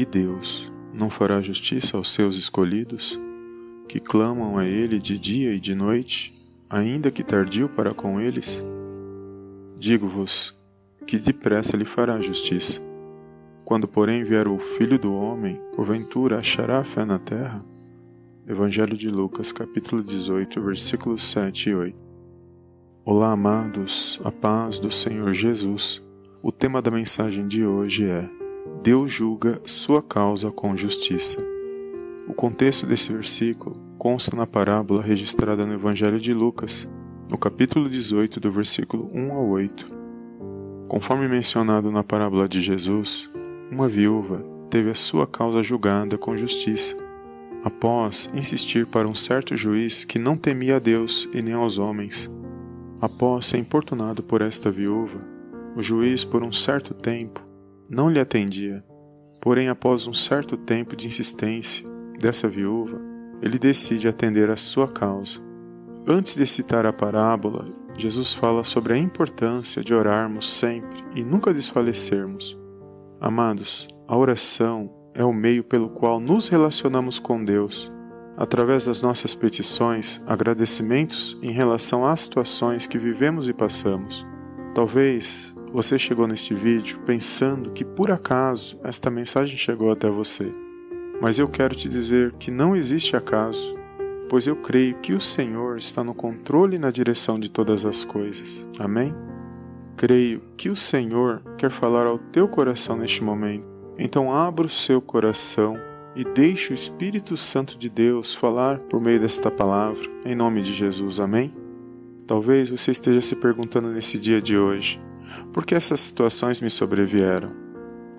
E Deus não fará justiça aos seus escolhidos, que clamam a Ele de dia e de noite, ainda que tardio para com eles? Digo-vos que depressa lhe fará justiça. Quando, porém, vier o Filho do Homem, porventura achará fé na terra? Evangelho de Lucas, capítulo 18, versículos 7 e 8. Olá, amados, a paz do Senhor Jesus. O tema da mensagem de hoje é Deus julga sua causa com justiça. O contexto desse versículo consta na parábola registrada no Evangelho de Lucas, no capítulo 18, do versículo 1 ao 8. Conforme mencionado na parábola de Jesus, uma viúva teve a sua causa julgada com justiça, após insistir para um certo juiz que não temia a Deus e nem aos homens. Após ser importunado por esta viúva, o juiz, por um certo tempo, não lhe atendia. Porém, após um certo tempo de insistência dessa viúva, ele decide atender a sua causa. Antes de citar a parábola, Jesus fala sobre a importância de orarmos sempre e nunca desfalecermos. Amados, a oração é o meio pelo qual nos relacionamos com Deus, através das nossas petições, agradecimentos em relação às situações que vivemos e passamos. Talvez você chegou neste vídeo pensando que por acaso esta mensagem chegou até você. Mas eu quero te dizer que não existe acaso, pois eu creio que o Senhor está no controle e na direção de todas as coisas. Amém? Creio que o Senhor quer falar ao teu coração neste momento. Então abra o seu coração e deixe o Espírito Santo de Deus falar por meio desta palavra, em nome de Jesus. Amém? Talvez você esteja se perguntando nesse dia de hoje: por que essas situações me sobrevieram?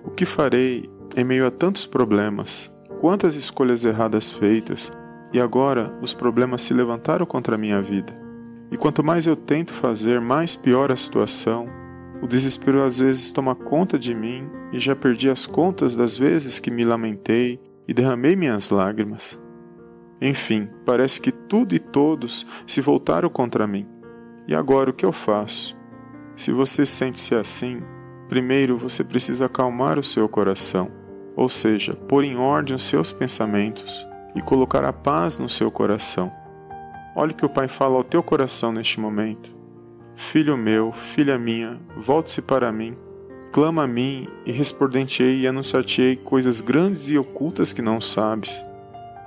O que farei em meio a tantos problemas? Quantas escolhas erradas feitas e agora os problemas se levantaram contra a minha vida? E quanto mais eu tento fazer, mais pior a situação. O desespero às vezes toma conta de mim e já perdi as contas das vezes que me lamentei e derramei minhas lágrimas. Enfim, parece que tudo e todos se voltaram contra mim. E agora o que eu faço? Se você sente-se assim, primeiro você precisa acalmar o seu coração, ou seja, pôr em ordem os seus pensamentos e colocar a paz no seu coração. Olhe que o Pai fala ao teu coração neste momento. Filho meu, filha minha, volte-se para mim, clama a mim e respondentei e anunciar-te-ei coisas grandes e ocultas que não sabes.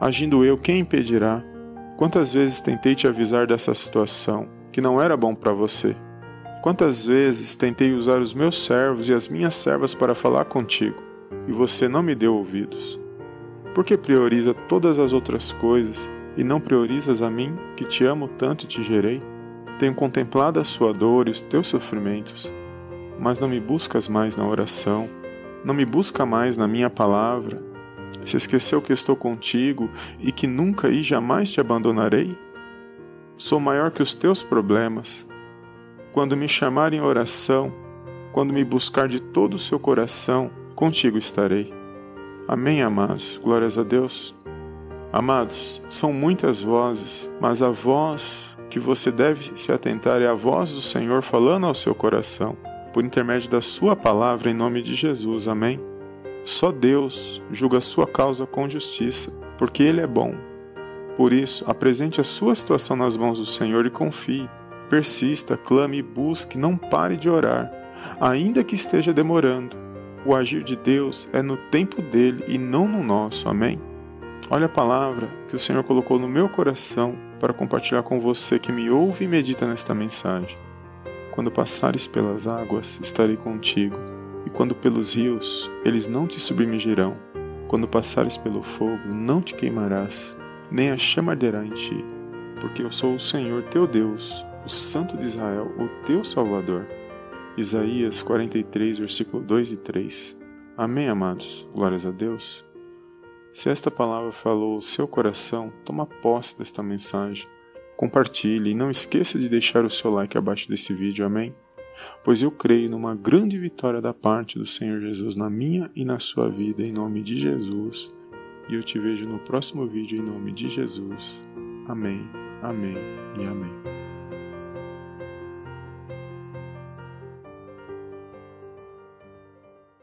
Agindo eu, quem impedirá? Quantas vezes tentei te avisar dessa situação, que não era bom para você? Quantas vezes tentei usar os meus servos e as minhas servas para falar contigo, e você não me deu ouvidos? Por que prioriza todas as outras coisas e não priorizas a mim, que te amo tanto e te gerei? Tenho contemplado a sua dor e os teus sofrimentos, mas não me buscas mais na oração, não me busca mais na minha palavra. Se esqueceu que estou contigo e que nunca e jamais te abandonarei? Sou maior que os teus problemas quando me chamar em oração, quando me buscar de todo o seu coração, contigo estarei. Amém, amados. Glórias a Deus. Amados, são muitas vozes, mas a voz que você deve se atentar é a voz do Senhor falando ao seu coração, por intermédio da Sua palavra, em nome de Jesus. Amém. Só Deus julga a sua causa com justiça, porque Ele é bom. Por isso, apresente a sua situação nas mãos do Senhor e confie. Persista, clame e busque, não pare de orar, ainda que esteja demorando. O agir de Deus é no tempo dele e não no nosso. Amém? Olha a palavra que o Senhor colocou no meu coração para compartilhar com você que me ouve e medita nesta mensagem. Quando passares pelas águas, estarei contigo, e quando pelos rios, eles não te submergirão. Quando passares pelo fogo, não te queimarás, nem a chama arderá em ti, porque eu sou o Senhor teu Deus, o Santo de Israel, o teu Salvador. Isaías 43, versículo 2 e 3. Amém, amados? Glórias a Deus. Se esta palavra falou o seu coração, toma posse desta mensagem. Compartilhe e não esqueça de deixar o seu like abaixo desse vídeo, amém? Pois eu creio numa grande vitória da parte do Senhor Jesus na minha e na sua vida, em nome de Jesus. E eu te vejo no próximo vídeo, em nome de Jesus. Amém, amém e amém.